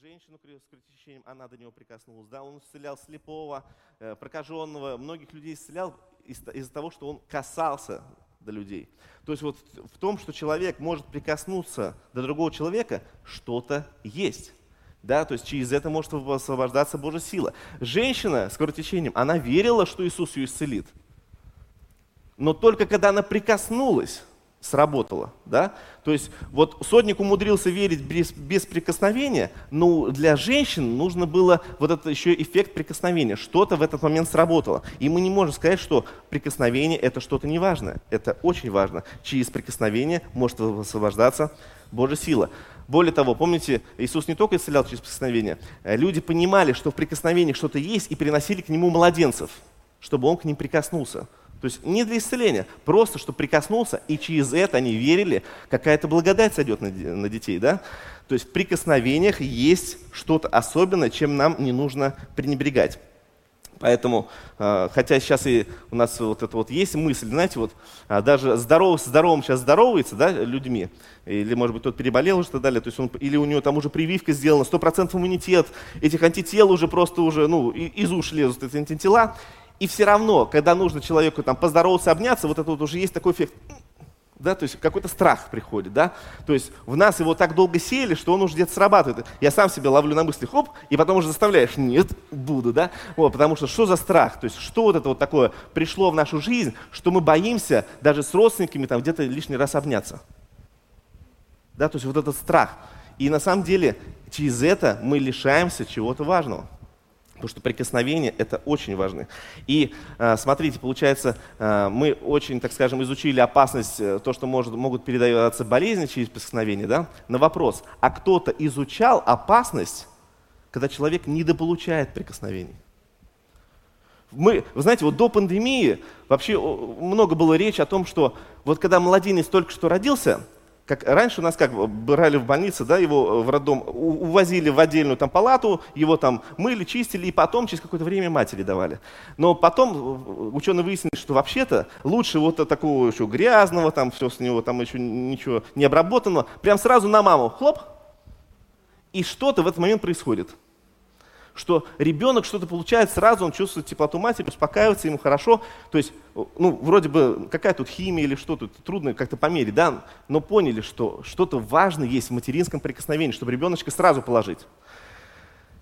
женщину с кровотечением, она до него прикоснулась, да, он исцелял слепого, э, прокаженного, многих людей исцелял из- из-за того, что он касался до людей. То есть вот в том, что человек может прикоснуться до другого человека, что-то есть. Да, то есть через это может освобождаться Божья сила. Женщина с кровотечением, она верила, что Иисус ее исцелит. Но только когда она прикоснулась, сработало. Да? То есть вот сотник умудрился верить без, без прикосновения, но для женщин нужно было вот этот еще эффект прикосновения. Что-то в этот момент сработало. И мы не можем сказать, что прикосновение это что-то неважное. Это очень важно. Через прикосновение может освобождаться Божья сила. Более того, помните, Иисус не только исцелял через прикосновение. Люди понимали, что в прикосновениях что-то есть, и приносили к нему младенцев, чтобы он к ним прикоснулся. То есть не для исцеления, просто чтобы прикоснулся, и через это они верили, какая-то благодать сойдет на, на детей. Да? То есть в прикосновениях есть что-то особенное, чем нам не нужно пренебрегать. Поэтому, а, хотя сейчас и у нас вот это вот есть мысль, знаете, вот а, даже здоров, здоровым сейчас здоровается, да, людьми, или, может быть, тот переболел уже и так далее, то есть он, или у него там уже прививка сделана, 100% иммунитет, этих антител уже просто уже, ну, из уши лезут эти антитела, и все равно, когда нужно человеку там поздороваться, обняться, вот это вот уже есть такой эффект, да, то есть какой-то страх приходит, да, то есть в нас его так долго сеяли, что он уже где-то срабатывает. Я сам себя ловлю на мысли, хоп, и потом уже заставляешь, нет, буду, да, вот, потому что что за страх, то есть что вот это вот такое пришло в нашу жизнь, что мы боимся даже с родственниками там где-то лишний раз обняться, да, то есть вот этот страх. И на самом деле через это мы лишаемся чего-то важного. Потому что прикосновение – это очень важно. И э, смотрите, получается, э, мы очень, так скажем, изучили опасность, э, то, что может, могут передаваться болезни через прикосновение. Да? На вопрос, а кто-то изучал опасность, когда человек недополучает прикосновений? Мы, вы знаете, вот до пандемии вообще много было речи о том, что вот когда младенец только что родился – как раньше у нас как брали в больнице, да, его э, в роддом, увозили в отдельную там палату, его там мыли, чистили, и потом через какое-то время матери давали. Но потом э, ученые выяснили, что вообще-то лучше вот такого еще грязного, там все с него, там еще ничего не обработанного, прям сразу на маму, хлоп, и что-то в этот момент происходит что ребенок что-то получает сразу, он чувствует теплоту матери, успокаивается, ему хорошо. То есть, ну, вроде бы, какая тут химия или что тут, трудно как-то померить, да, но поняли, что что-то важное есть в материнском прикосновении, чтобы ребеночка сразу положить.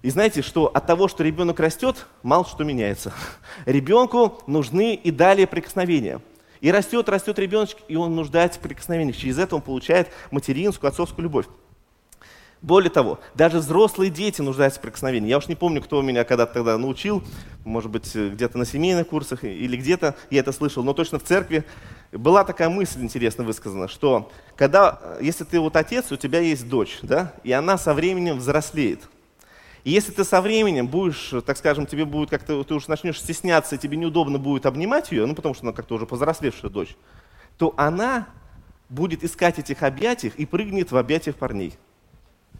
И знаете, что от того, что ребенок растет, мало что меняется. Ребенку нужны и далее прикосновения. И растет, растет ребеночек, и он нуждается в прикосновениях. Через это он получает материнскую, отцовскую любовь. Более того, даже взрослые дети нуждаются в прикосновении. Я уж не помню, кто меня когда-то тогда научил, может быть, где-то на семейных курсах или где-то я это слышал, но точно в церкви была такая мысль интересно высказана, что когда, если ты вот отец, у тебя есть дочь, да, и она со временем взрослеет. И если ты со временем будешь, так скажем, тебе будет как-то, ты уже начнешь стесняться, и тебе неудобно будет обнимать ее, ну потому что она как-то уже повзрослевшая дочь, то она будет искать этих объятий и прыгнет в объятиях парней.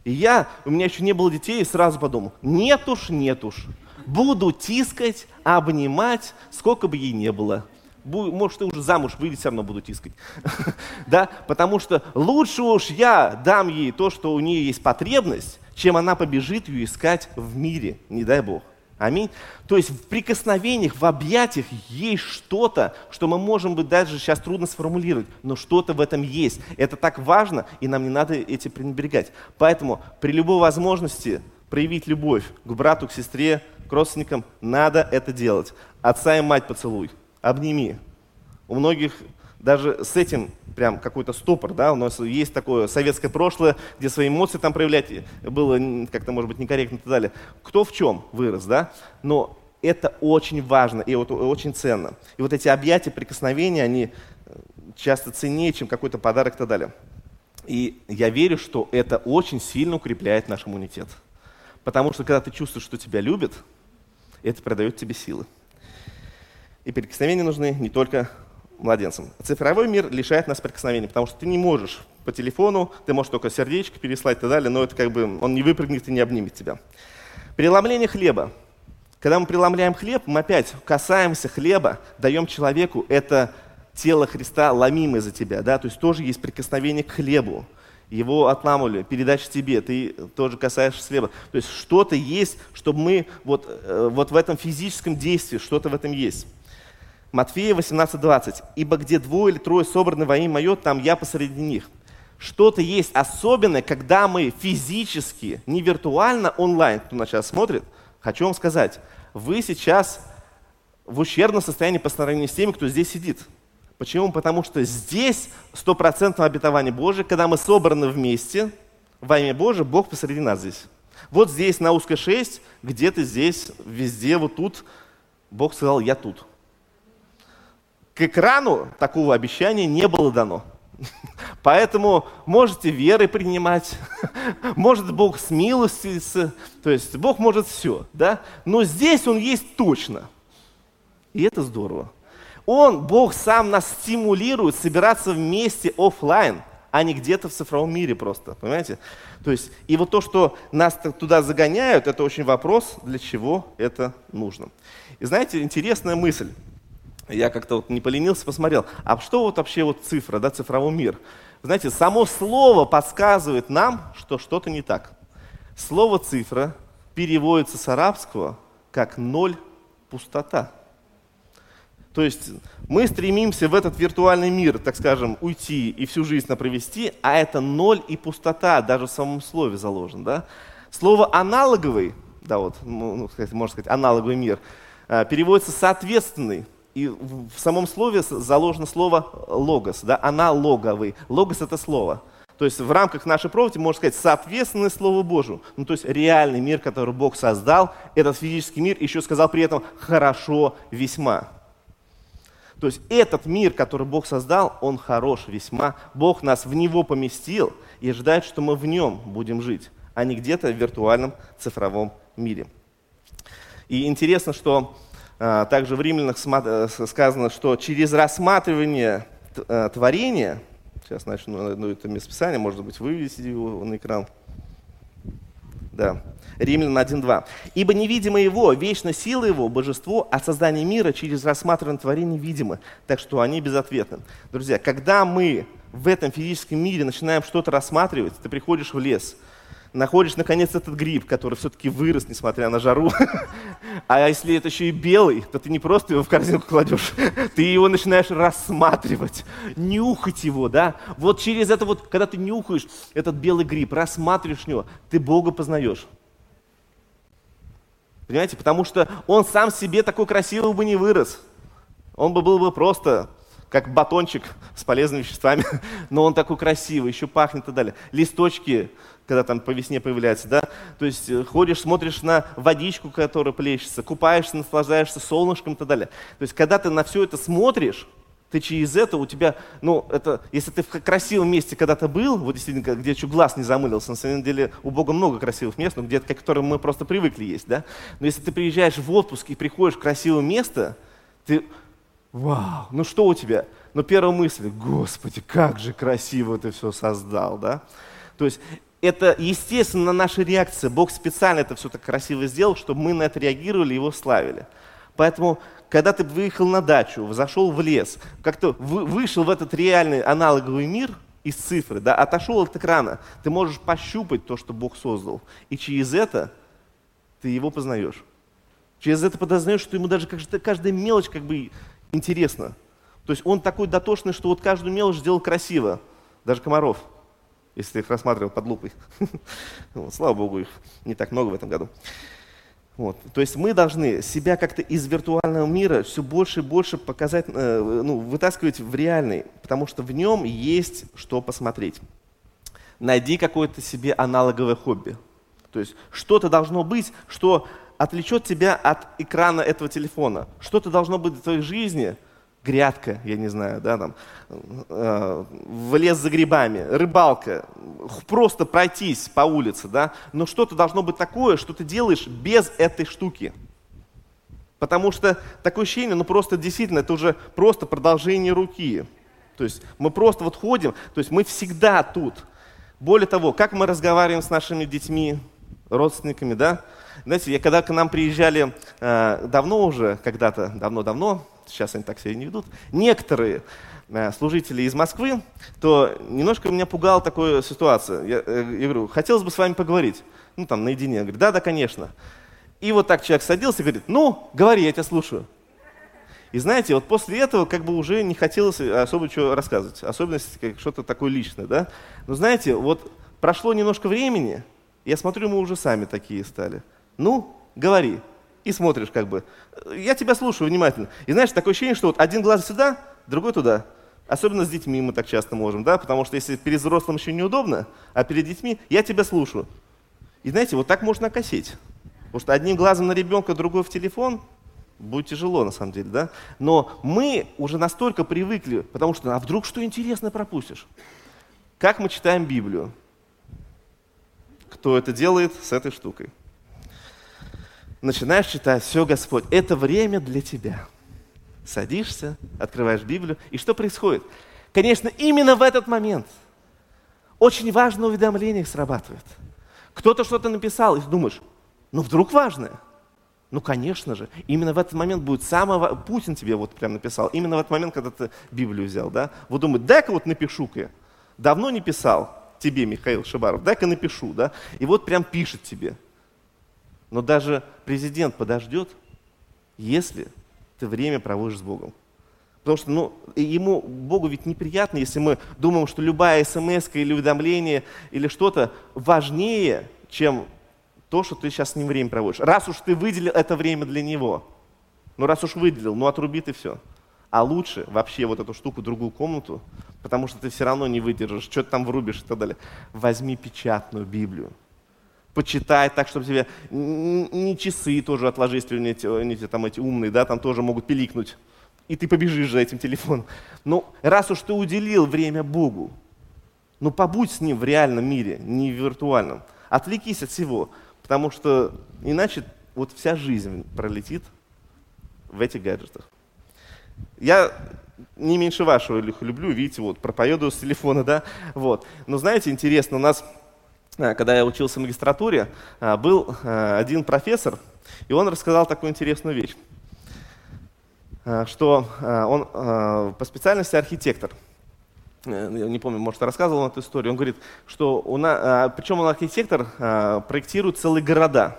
И я, у меня еще не было детей, и сразу подумал, нет уж, нет уж. Буду тискать, обнимать, сколько бы ей не было. Может, ты уже замуж выйдешь, все равно буду тискать. да? Потому что лучше уж я дам ей то, что у нее есть потребность, чем она побежит ее искать в мире, не дай Бог. Аминь. То есть в прикосновениях, в объятиях есть что-то, что мы можем быть даже сейчас трудно сформулировать, но что-то в этом есть. Это так важно, и нам не надо эти пренебрегать. Поэтому при любой возможности проявить любовь к брату, к сестре, к родственникам, надо это делать. Отца и мать поцелуй, обними. У многих даже с этим прям какой-то стопор, да, у нас есть такое советское прошлое, где свои эмоции там проявлять было как-то, может быть, некорректно и так далее. Кто в чем вырос, да, но это очень важно и вот очень ценно. И вот эти объятия, прикосновения, они э, часто ценнее, чем какой-то подарок и так далее. И я верю, что это очень сильно укрепляет наш иммунитет. Потому что когда ты чувствуешь, что тебя любят, это придает тебе силы. И прикосновения нужны не только младенцем. Цифровой мир лишает нас прикосновений, потому что ты не можешь по телефону, ты можешь только сердечко переслать и так далее, но это как бы он не выпрыгнет и не обнимет тебя. Преломление хлеба. Когда мы преломляем хлеб, мы опять касаемся хлеба, даем человеку это тело Христа, ломимое за тебя, да, то есть тоже есть прикосновение к хлебу. его отламывали, передача тебе, ты тоже касаешься слева. То есть что-то есть, чтобы мы вот, э, вот в этом физическом действии, что-то в этом есть. Матфея 18:20. «Ибо где двое или трое собраны во имя мое, там я посреди них». Что-то есть особенное, когда мы физически, не виртуально, онлайн, кто нас сейчас смотрит, хочу вам сказать, вы сейчас в ущербном состоянии по сравнению с теми, кто здесь сидит. Почему? Потому что здесь стопроцентное обетование Божие, когда мы собраны вместе, во имя Божие, Бог посреди нас здесь. Вот здесь на узкой 6, где-то здесь, везде, вот тут, Бог сказал, я тут. К экрану такого обещания не было дано. Поэтому можете верой принимать, может Бог с смилостивится, то есть Бог может все, да? Но здесь Он есть точно. И это здорово. Он, Бог сам нас стимулирует собираться вместе офлайн, а не где-то в цифровом мире просто, понимаете? То есть, и вот то, что нас туда загоняют, это очень вопрос, для чего это нужно. И знаете, интересная мысль. Я как-то вот не поленился, посмотрел, а что вот вообще вот цифра, да, цифровой мир? Знаете, само слово подсказывает нам, что что-то не так. Слово цифра переводится с арабского как ноль, пустота. То есть мы стремимся в этот виртуальный мир, так скажем, уйти и всю жизнь провести, а это ноль и пустота, даже в самом слове заложено. Да? Слово аналоговый, да вот, ну, ну можно сказать, аналоговый мир, а, переводится соответственный. И в самом слове заложено слово логос, да, аналоговый. Логос это слово. То есть в рамках нашей проповеди, можно сказать, соответственное Слову Божию. Ну, то есть реальный мир, который Бог создал, этот физический мир, еще сказал при этом хорошо весьма. То есть этот мир, который Бог создал, он хорош весьма. Бог нас в него поместил и ожидает, что мы в нем будем жить, а не где-то в виртуальном цифровом мире. И интересно, что также в Римлянах э, сказано, что через рассматривание а, творения, сейчас начну одно это местописание, может быть, вывести его на экран. Да. Римлян 1.2. «Ибо невидимо его, вечно сила его, божество, а создание мира через рассматривание творения видимо, так что они безответны». Друзья, когда мы в этом физическом мире начинаем что-то рассматривать, ты приходишь в лес, находишь, наконец, этот гриб, который все-таки вырос, несмотря на жару. А если это еще и белый, то ты не просто его в корзинку кладешь, ты его начинаешь рассматривать, нюхать его, да? Вот через это вот, когда ты нюхаешь этот белый гриб, рассматриваешь него, ты Бога познаешь. Понимаете? Потому что он сам себе такой красивый бы не вырос. Он бы был бы просто как батончик с полезными веществами, но он такой красивый, еще пахнет и так далее. Листочки, когда там по весне появляются, да, то есть э, ходишь, смотришь на водичку, которая плещется, купаешься, наслаждаешься солнышком и так далее. То есть когда ты на все это смотришь, ты через это у тебя, ну, это, если ты в красивом месте когда-то был, вот действительно, где еще глаз не замылился, на самом деле у Бога много красивых мест, но где-то, к которым мы просто привыкли есть, да, но если ты приезжаешь в отпуск и приходишь в красивое место, ты, вау, ну что у тебя? Ну, первая мысль, Господи, как же красиво ты все создал, да? То есть это, естественно, наша реакция. Бог специально это все так красиво сделал, чтобы мы на это реагировали и его славили. Поэтому когда ты выехал на дачу, зашел в лес, как-то вышел в этот реальный аналоговый мир из цифры, да, отошел от экрана, ты можешь пощупать то, что Бог создал. И через это ты его познаешь. Через это подознаешь, что ему даже каждая мелочь как бы интересна. То есть он такой дотошный, что вот каждую мелочь сделал красиво. Даже комаров, если их рассматривал под лупой. Слава Богу, их не так много в этом году. Вот. То есть мы должны себя как-то из виртуального мира все больше и больше показать, э, ну, вытаскивать в реальный, потому что в нем есть что посмотреть. Найди какое-то себе аналоговое хобби. То есть что-то должно быть, что отвлечет тебя от экрана этого телефона. Что-то должно быть в твоей жизни – грядка, я не знаю, да, там, э, в лес за грибами, рыбалка, просто пройтись по улице, да, но что-то должно быть такое, что ты делаешь без этой штуки. Потому что такое ощущение, ну просто действительно, это уже просто продолжение руки. То есть мы просто вот ходим, то есть мы всегда тут. Более того, как мы разговариваем с нашими детьми, родственниками, да? Знаете, я, когда к нам приезжали э, давно уже, когда-то, давно-давно, сейчас они так себя не ведут, некоторые э, служителей из Москвы, то немножко меня пугала такая ситуация. Я, э, я говорю, хотелось бы с вами поговорить. Ну, там, наедине. Я говорю, да, да, конечно. И вот так человек садился и говорит, ну, говори, я тебя слушаю. И знаете, вот после этого как бы уже не хотелось особо чего рассказывать, особенно как что-то такое личное, да. Но знаете, вот прошло немножко времени, я смотрю, мы уже сами такие стали. Ну, говори. И смотришь как бы. Я тебя слушаю внимательно. И знаешь, такое ощущение, что вот один глаз сюда, другой туда. Особенно с детьми мы так часто можем, да, потому что если перед взрослым еще неудобно, а перед детьми я тебя слушаю. И знаете, вот так можно окосить. Потому что одним глазом на ребенка, другой в телефон, будет тяжело на самом деле, да? Но мы уже настолько привыкли, потому что, а вдруг что интересное пропустишь? Как мы читаем Библию? Кто это делает с этой штукой? Начинаешь читать, все, Господь, это время для Тебя. Садишься, открываешь Библию, и что происходит? Конечно, именно в этот момент очень важное уведомление срабатывает. Кто-то что-то написал, и ты думаешь, ну вдруг важное – ну, конечно же, именно в этот момент будет самого... Путин тебе вот прям написал, именно в этот момент, когда ты Библию взял, да? Вот думает, дай-ка вот напишу-ка я. Давно не писал тебе, Михаил Шибаров, дай-ка напишу, да? И вот прям пишет тебе. Но даже президент подождет, если ты время проводишь с Богом. Потому что ну, ему, Богу ведь неприятно, если мы думаем, что любая смс или уведомление или что-то важнее, чем то, что ты сейчас с ним время проводишь. Раз уж ты выделил это время для него, ну раз уж выделил, ну отруби ты все. А лучше вообще вот эту штуку, другую комнату, потому что ты все равно не выдержишь, что ты там врубишь и так далее. Возьми печатную Библию. Почитай так, чтобы тебе не часы тоже отложи, если они эти, там эти умные, да, там тоже могут пиликнуть. И ты побежишь за этим телефоном. Ну, раз уж ты уделил время Богу, ну побудь с ним в реальном мире, не в виртуальном. Отвлекись от всего. Потому что иначе вот вся жизнь пролетит в этих гаджетах. Я не меньше вашего их люблю, видите, вот проповедую с телефона, да, вот. Но знаете, интересно, у нас, когда я учился в магистратуре, а, был а, один профессор, и он рассказал такую интересную вещь, что он по специальности архитектор – Э, я не помню, может, рассказывал он эту историю, он говорит, что у нас, причем он архитектор, проектирует целые города.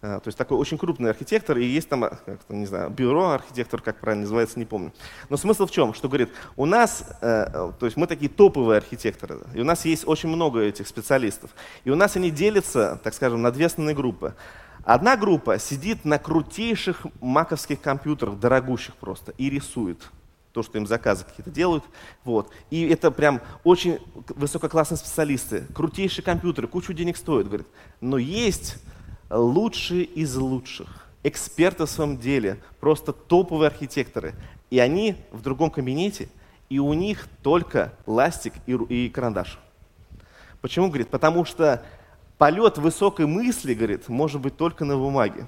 А, то есть такой очень крупный архитектор, и есть там, не знаю, бюро архитектор, как правильно называется, не помню. Но смысл в чем? Что говорит, у нас, э, то есть мы такие топовые архитекторы, и у нас есть очень много этих специалистов. И у нас они делятся, так скажем, на две основные группы. Одна группа сидит на крутейших маковских компьютерах, дорогущих просто, и рисует то, что им заказы какие-то делают. Вот. И это прям очень высококлассные специалисты, крутейшие компьютеры, кучу денег стоят, говорит. Но есть лучшие из лучших, эксперты в своем деле, просто топовые архитекторы. И они в другом кабинете, и у них только ластик и, и карандаш. Почему, говорит? Потому что полет высокой мысли, говорит, может быть только на бумаге.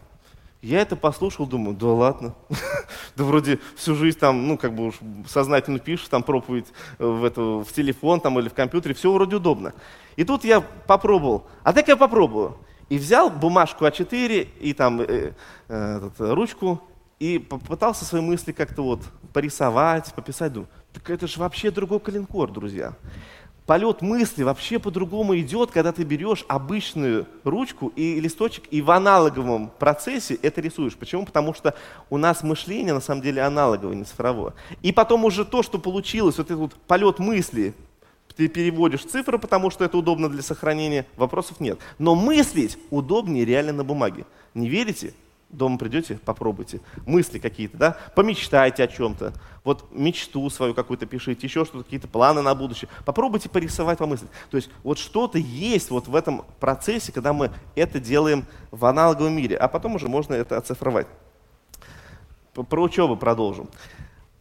Я это послушал, думаю, да ладно. да вроде всю жизнь там, ну, как бы уж сознательно пишешь, там проповедь э, в, это, в телефон там, или в компьютере, все вроде удобно. И тут я попробовал, а так я попробую. И взял бумажку А4 и там э, э, этот, ручку и попытался свои мысли как-то вот порисовать, пописать. Думаю, так это же вообще другой калинкор, друзья полет мысли вообще по-другому идет, когда ты берешь обычную ручку и листочек и в аналоговом процессе это рисуешь. Почему? Потому что у нас мышление на самом деле аналоговое, не цифровое. И потом уже то, что получилось, вот этот вот полет мысли, ты переводишь цифры, потому что это удобно для сохранения, вопросов нет. Но мыслить удобнее реально на бумаге. Не верите? Дома придете, попробуйте. Мысли какие-то, да? Помечтайте о чем-то. Вот мечту свою какую-то пишите, еще что-то, какие-то планы на будущее. Попробуйте порисовать, помыслить. То есть вот что-то есть вот в этом процессе, когда мы это делаем в аналоговом мире, а потом уже можно это оцифровать. Про учебу продолжим.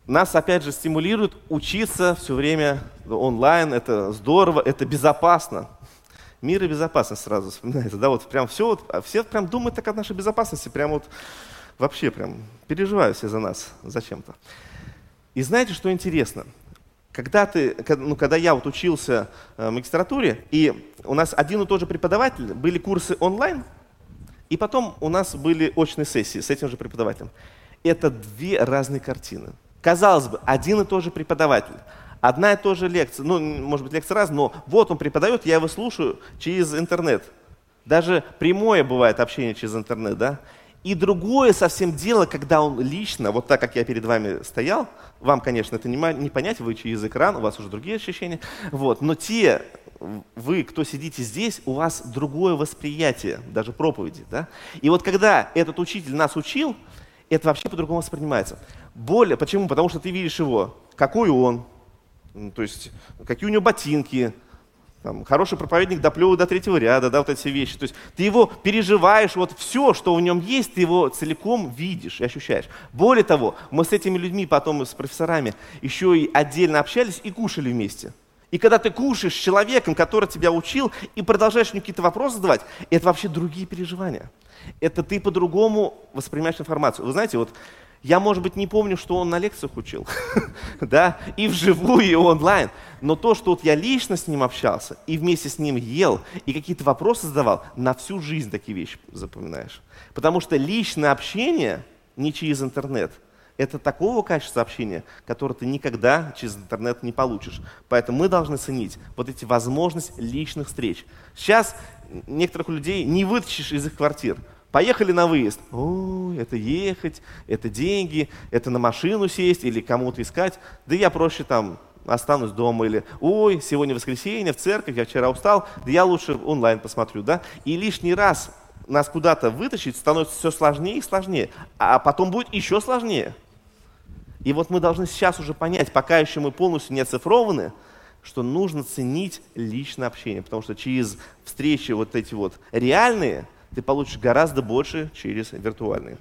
Нас, опять же, стимулирует учиться все время онлайн. Это здорово, это безопасно. Мир и безопасность сразу вспоминается. Да, вот прям все, вот, а все прям думают так о нашей безопасности, прям вот вообще прям переживают все за нас зачем-то. И знаете, что интересно? Когда, ты, ну, когда я вот учился э, в магистратуре, и у нас один и тот же преподаватель, были курсы онлайн, и потом у нас были очные сессии с этим же преподавателем. Это две разные картины. Казалось бы, один и тот же преподаватель, одна и та же лекция, ну, может быть, лекция раз, но вот он преподает, я его слушаю через интернет. Даже прямое бывает общение через интернет, да? И другое совсем дело, когда он лично, вот так, как я перед вами стоял, вам, конечно, это не, не понять, вы через экран, у вас уже другие ощущения, вот, но те, вы, кто сидите здесь, у вас другое восприятие, даже проповеди, да? И вот когда этот учитель нас учил, это вообще по-другому воспринимается. Более, почему? Потому что ты видишь его, какой он, то есть какие у него ботинки, там, хороший проповедник доплевывает до третьего ряда, да, вот эти все вещи. То есть ты его переживаешь, вот все, что в нем есть, ты его целиком видишь и ощущаешь. Более того, мы с этими людьми потом, с профессорами, еще и отдельно общались и кушали вместе. И когда ты кушаешь с человеком, который тебя учил, и продолжаешь ему какие-то вопросы задавать, это вообще другие переживания. Это ты по-другому воспринимаешь информацию. Вы знаете, вот я, может быть, не помню, что он на лекциях учил, да, и вживую, и онлайн. Но то, что вот я лично с ним общался, и вместе с ним ел, и какие-то вопросы задавал, на всю жизнь такие вещи запоминаешь. Потому что личное общение не через интернет. Это такого качества общения, которое ты никогда через интернет не получишь. Поэтому мы должны ценить вот эти возможности личных встреч. Сейчас некоторых людей не вытащишь из их квартир. Поехали на выезд. Ой, это ехать, это деньги, это на машину сесть или кому-то искать. Да я проще там останусь дома. Или, ой, сегодня воскресенье, в церковь, я вчера устал, да я лучше онлайн посмотрю. Да? И лишний раз нас куда-то вытащить становится все сложнее и сложнее. А потом будет еще сложнее. И вот мы должны сейчас уже понять, пока еще мы полностью не оцифрованы, что нужно ценить личное общение, потому что через встречи вот эти вот реальные – ты получишь гораздо больше через виртуальные.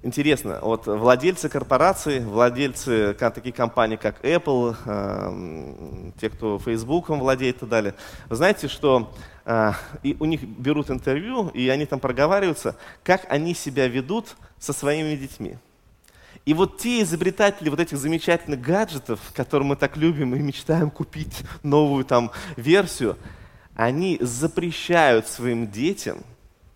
Интересно, вот владельцы корпораций, владельцы таких компаний, как Apple, э, те, кто Facebook владеет и так далее, вы знаете, что э, и у них берут интервью, и они там проговариваются, как они себя ведут со своими детьми. И вот те изобретатели вот этих замечательных гаджетов, которые мы так любим и мечтаем купить новую там версию, они запрещают своим детям –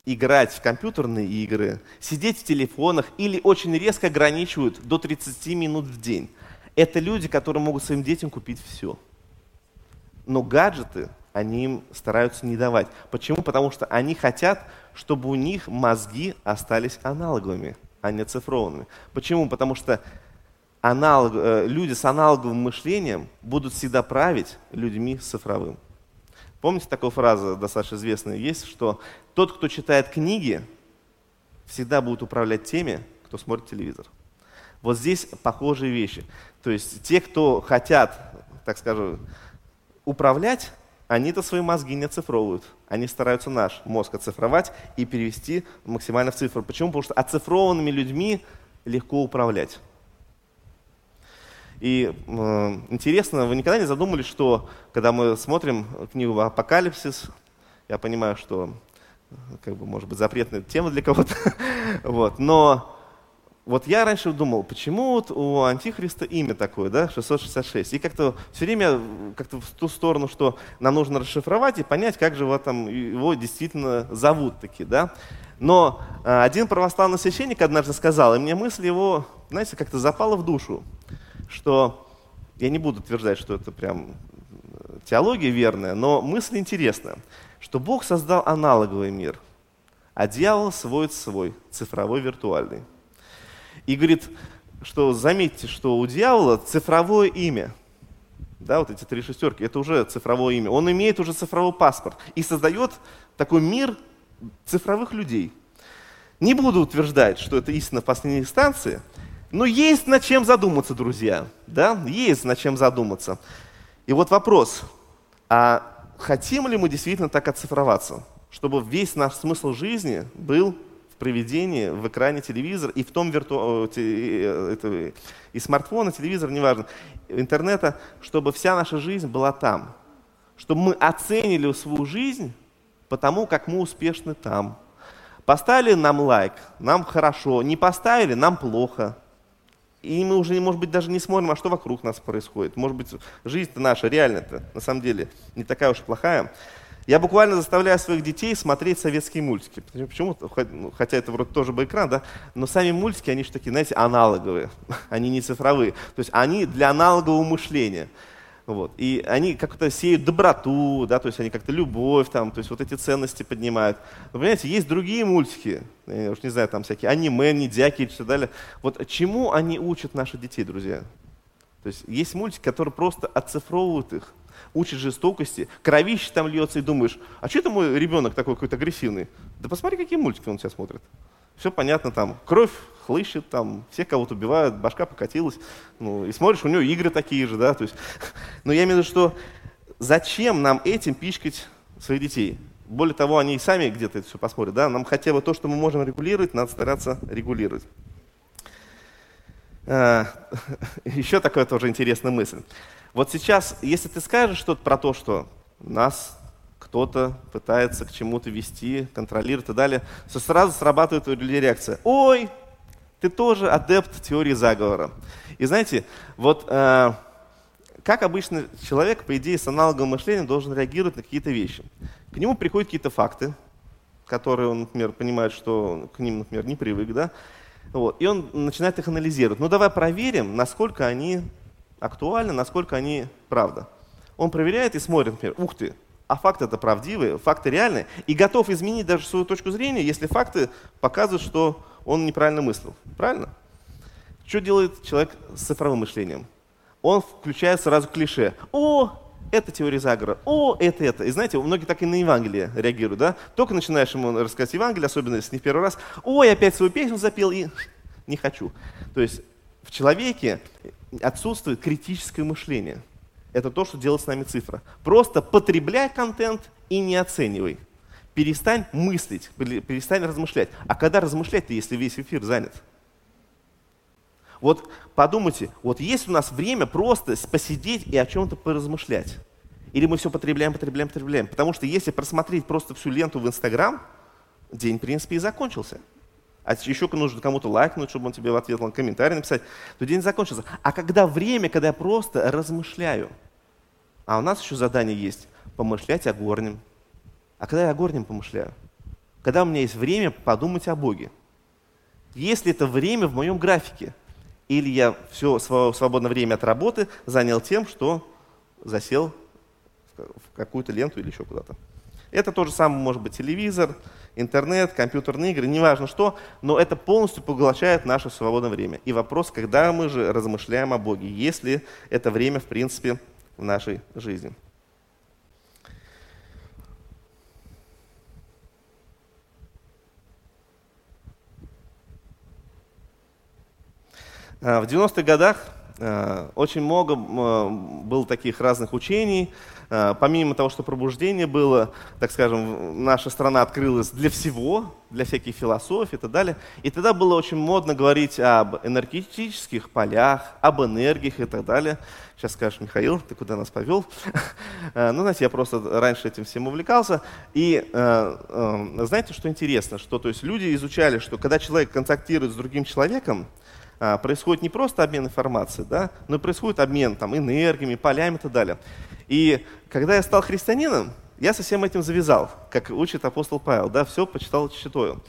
играть в компьютерные игры, сидеть в телефонах или очень резко ограничивают до 30 минут в день. Это люди, которые могут своим детям купить все. Но гаджеты они им стараются не давать. Почему? Потому что они хотят, чтобы у них мозги остались аналоговыми, а не цифрованными. Почему? Потому что аналог, э, люди с аналоговым мышлением будут всегда править людьми с цифровым. Помните, такая фраза достаточно известная есть, что тот, кто читает книги, всегда будет управлять теми, кто смотрит телевизор. Вот здесь похожие вещи. То есть те, кто хотят, так скажем, управлять, они-то свои мозги не оцифровывают. Они стараются наш мозг оцифровать и перевести максимально в цифру. Почему? Потому что оцифрованными людьми легко управлять. И э, интересно, вы никогда не задумывались, что когда мы смотрим книгу «Апокалипсис», я понимаю, что как бы, может быть, запретная тема для кого-то, вот, но вот я раньше думал, почему вот у Антихриста имя такое, да, 666, и как-то все время как-то в ту сторону, что нам нужно расшифровать и понять, как же его, там, его действительно зовут таки, да. Но э, один православный священник однажды сказал, и мне мысль его, знаете, как-то запала в душу что я не буду утверждать, что это прям теология верная, но мысль интересная, что Бог создал аналоговый мир, а дьявол свой свой, цифровой, виртуальный. И говорит, что заметьте, что у дьявола цифровое имя. Да, вот эти три шестерки, это уже цифровое имя. Он имеет уже цифровой паспорт и создает такой мир цифровых людей. Не буду утверждать, что это истина в последней инстанции, но есть над чем задуматься, друзья. Да? Есть над чем задуматься. И вот вопрос, а хотим ли мы действительно так оцифроваться, чтобы весь наш смысл жизни был в проведении, в экране телевизора и в том вирту... Э, это... и смартфона, телевизор, неважно, интернета, чтобы вся наша жизнь была там. Чтобы мы оценили свою жизнь потому, как мы успешны там. Поставили нам лайк, нам хорошо. Не поставили, нам плохо. И мы уже, может быть, даже не смотрим, а что вокруг нас происходит. Может быть, жизнь-то наша реально-то, на самом деле, не такая уж плохая. Я буквально заставляю своих детей смотреть советские мультики. Почему? Ну, хотя это вроде тоже бы экран, да? Но сами мультики, они же такие, знаете, аналоговые. Они не цифровые. То есть они для аналогового мышления. Вот. И они как-то сеют доброту, да, то есть они как-то любовь, там, то есть вот эти ценности поднимают. Но, понимаете, есть другие мультики, я уж не знаю, там всякие аниме, ниндзяки и так далее. Вот чему они учат наших детей, друзья? То есть есть мультики, которые просто оцифровывают их учит жестокости, кровище там льется, и думаешь, а что это мой ребенок такой какой-то агрессивный? Да посмотри, какие мультики он сейчас смотрит. Все понятно, там кровь хлыщет, там всех кого-то убивают, башка покатилась. Ну, и смотришь, у него игры такие же, да. То есть, но я имею в виду, что зачем нам этим пичкать своих детей? Более того, они и сами где-то это все посмотрят. Да? Нам хотя бы то, что мы можем регулировать, надо стараться регулировать. А, еще такая тоже интересная мысль. Вот сейчас, если ты скажешь что-то про то, что нас кто-то пытается к чему-то вести, контролировать и далее, то сразу срабатывает у людей реакция. Ой, ты тоже адепт теории заговора. И знаете, вот э, как обычно человек, по идее, с аналоговым мышлением должен реагировать на какие-то вещи. К нему приходят какие-то факты, которые он, например, понимает, что к ним, например, не привык, да, вот, и он начинает их анализировать. Ну давай проверим, насколько они актуальны, насколько они правда. Он проверяет и смотрит, например, ух ты, а факты это правдивые, факты реальные, и готов изменить даже свою точку зрения, если факты показывают, что он неправильно мыслил. Правильно? Что делает человек с цифровым мышлением? Он включает сразу клише. О, это теория заговора, о, это, это. И знаете, многие так и на Евангелие реагируют, да? Только начинаешь ему рассказать Евангелие, особенно если не в первый раз, ой, опять свою песню запел и не хочу. То есть в человеке отсутствует критическое мышление. Это то, что делает с нами цифра. Просто потребляй контент и не оценивай. Перестань мыслить, перестань размышлять. А когда размышлять-то, если весь эфир занят? Вот подумайте, вот есть у нас время просто посидеть и о чем-то поразмышлять. Или мы все потребляем, потребляем, потребляем. Потому что если просмотреть просто всю ленту в Инстаграм, день, в принципе, и закончился а еще нужно кому-то лайкнуть, чтобы он тебе в ответ комментарий написать, то день закончился. А когда время, когда я просто размышляю, а у нас еще задание есть помышлять о горнем. А когда я о горнем помышляю? Когда у меня есть время подумать о Боге. Если это время в моем графике, или я все свое свободное время от работы занял тем, что засел в какую-то ленту или еще куда-то. Это то же самое может быть телевизор, интернет, компьютерные игры, неважно что, но это полностью поглощает наше свободное время. И вопрос, когда мы же размышляем о Боге, если это время, в принципе, в нашей жизни. А, в 90-х годах очень много было таких разных учений, Э, помимо того, что пробуждение было, так скажем, наша страна открылась для всего, для всяких философий и так далее. И тогда было очень модно говорить об энергетических полях, об энергиях и так далее. Сейчас скажешь, Михаил, ты куда нас повел? Э, ну, знаете, я просто раньше этим всем увлекался. И э, знаете, что интересно? Что то есть люди изучали, что когда человек контактирует с другим человеком, происходит не просто обмен информацией, да, но и происходит обмен там, энергиями, полями и так далее. И когда я стал христианином, я со всем этим завязал, как учит апостол Павел, да, все почитал читаю.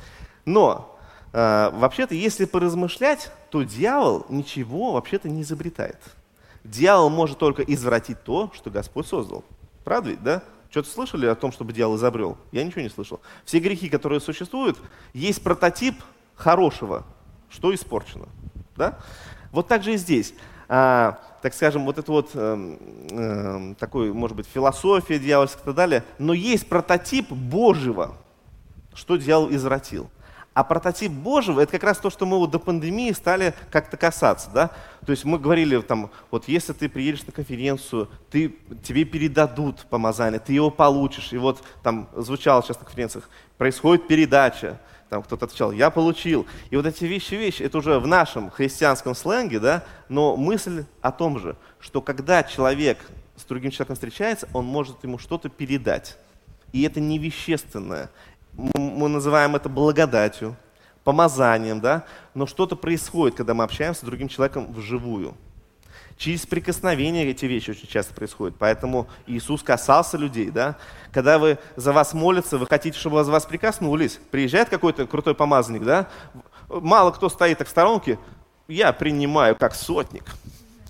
Но э, вообще-то, если поразмышлять, то дьявол ничего вообще-то не изобретает. Дьявол может только извратить то, что Господь создал. Правда ведь, да? Что-то слышали о том, чтобы дьявол изобрел? Я ничего не слышал. Все грехи, которые существуют, есть прототип хорошего, что испорчено. Да? Вот так же и здесь. А, так скажем, вот это вот э, э, такой, может быть, философия дьявольская и так далее, но есть прототип Божьего, что дьявол извратил. А прототип Божьего – это как раз то, что мы вот до пандемии стали как-то касаться. Да? То есть мы говорили, там, вот если ты приедешь на конференцию, ты, тебе передадут помазание, ты его получишь. И вот там звучало сейчас на конференциях, происходит передача там кто-то отвечал, я получил. И вот эти вещи, вещи, это уже в нашем христианском сленге, да, но мысль о том же, что когда человек с другим человеком встречается, он может ему что-то передать. И это не вещественное. Мы называем это благодатью, помазанием, да, но что-то происходит, когда мы общаемся с другим человеком вживую. Через прикосновение эти вещи очень часто происходят. Поэтому Иисус касался людей. Да? Когда вы за вас молятся, вы хотите, чтобы за вас прикоснулись. Приезжает какой-то крутой помазанник, да? мало кто стоит так в сторонке, я принимаю как сотник.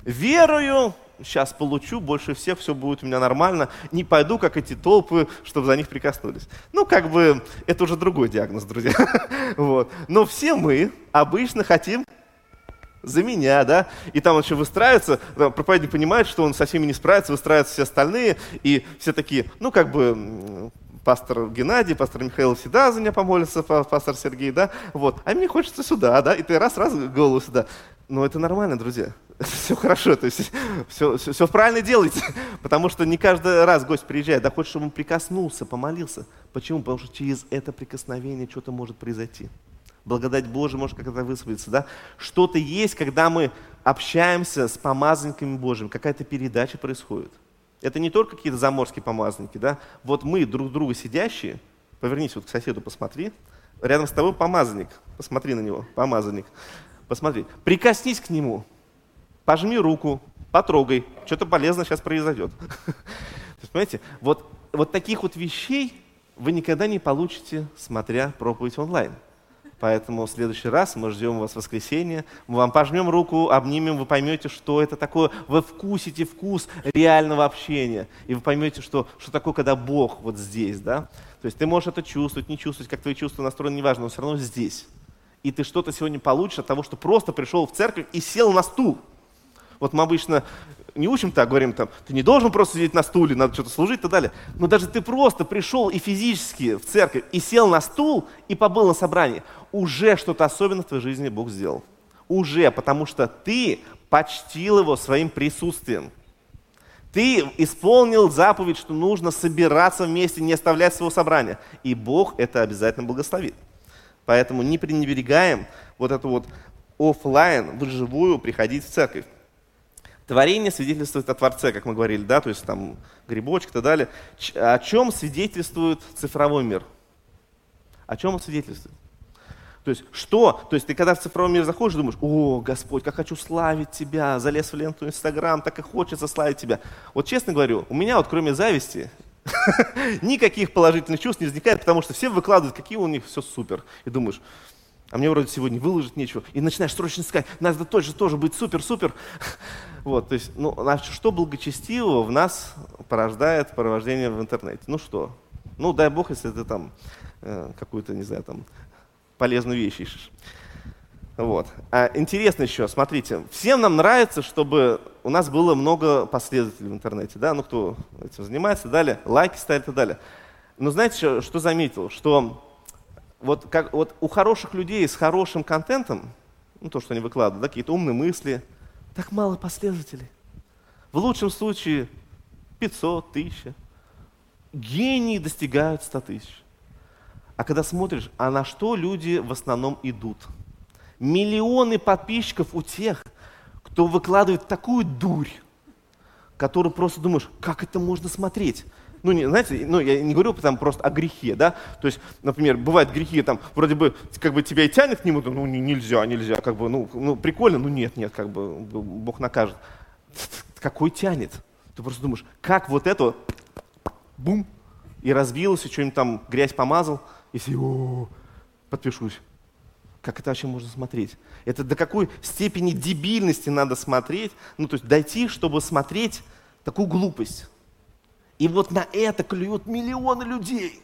Верую, сейчас получу, больше всех все будет у меня нормально, не пойду, как эти толпы, чтобы за них прикоснулись. Ну, как бы, это уже другой диагноз, друзья. Вот. Но все мы обычно хотим за меня, да, и там он еще выстраивается, проповедник понимает, что он со всеми не справится, выстраиваются все остальные, и все такие, ну, как бы, пастор Геннадий, пастор Михаил всегда за меня помолится, пастор Сергей, да, вот, а мне хочется сюда, да, и ты раз-раз голову сюда. Но это нормально, друзья, все хорошо, то есть все, все, все правильно делаете, потому что не каждый раз гость приезжает, да хочет, чтобы он прикоснулся, помолился. Почему? Потому что через это прикосновение что-то может произойти. Благодать Божия может как-то высвободиться, да? Что-то есть, когда мы общаемся с помазанниками Божьими, какая-то передача происходит. Это не только какие-то заморские помазанники, да? Вот мы друг друга сидящие, повернись вот к соседу, посмотри, рядом с тобой помазанник, посмотри на него, помазанник, посмотри, прикоснись к нему, пожми руку, потрогай, что-то полезное сейчас произойдет. Понимаете, вот, вот таких вот вещей вы никогда не получите, смотря проповедь онлайн. Поэтому в следующий раз мы ждем вас в воскресенье. Мы вам пожмем руку, обнимем, вы поймете, что это такое. Вы вкусите вкус реального общения. И вы поймете, что, что такое, когда Бог вот здесь. Да? То есть ты можешь это чувствовать, не чувствовать, как твои чувства настроены, неважно, но все равно здесь. И ты что-то сегодня получишь от того, что просто пришел в церковь и сел на стул. Вот мы обычно не учим так, говорим там, ты не должен просто сидеть на стуле, надо что-то служить и так далее. Но даже ты просто пришел и физически в церковь, и сел на стул, и побыл на собрании, уже что-то особенное в твоей жизни Бог сделал. Уже, потому что ты почтил его своим присутствием. Ты исполнил заповедь, что нужно собираться вместе, не оставлять своего собрания. И Бог это обязательно благословит. Поэтому не пренебрегаем вот это вот офлайн, вживую приходить в церковь. Творение свидетельствует о Творце, как мы говорили, да, то есть там грибочек и так далее. О чем свидетельствует цифровой мир? О чем он свидетельствует? То есть что? То есть ты когда в цифровой мир заходишь, думаешь, о, Господь, как хочу славить Тебя, залез в ленту Инстаграм, так и хочется славить Тебя. Вот честно говорю, у меня вот кроме зависти никаких положительных чувств не возникает, потому что все выкладывают, какие у них все супер. И думаешь, а мне вроде сегодня выложить нечего. И начинаешь срочно искать, надо тоже, тоже быть супер-супер. Вот, то есть, ну, что благочестивого в нас порождает провождение в интернете? Ну что? Ну, дай бог, если ты там э, какую-то, не знаю, там полезную вещь ищешь. Вот. А интересно еще, смотрите, всем нам нравится, чтобы у нас было много последователей в интернете, да, ну кто этим занимается, далее, лайки ставят и далее. Но знаете, что заметил? Что вот, как, вот у хороших людей с хорошим контентом, ну то, что они выкладывают, да, какие-то умные мысли, так мало последователей. В лучшем случае 500, 1000. Гении достигают 100 тысяч. А когда смотришь, а на что люди в основном идут? Миллионы подписчиков у тех, кто выкладывает такую дурь, которую просто думаешь, как это можно смотреть? Ну, не, знаете, ну, я не говорю там просто о грехе, да, то есть, например, бывают грехи, там, вроде бы, как бы тебя и тянет к нему, ну, нельзя, нельзя, как бы, ну, ну, прикольно, ну, нет, нет, как бы, Бог накажет. Какой тянет? Ты просто думаешь, как вот это, бум, и разбилось, и что-нибудь там грязь помазал, и все, о, подпишусь. Как это вообще можно смотреть? Это до какой степени дебильности надо смотреть? Ну, то есть дойти, чтобы смотреть такую глупость. И вот на это клюют миллионы людей.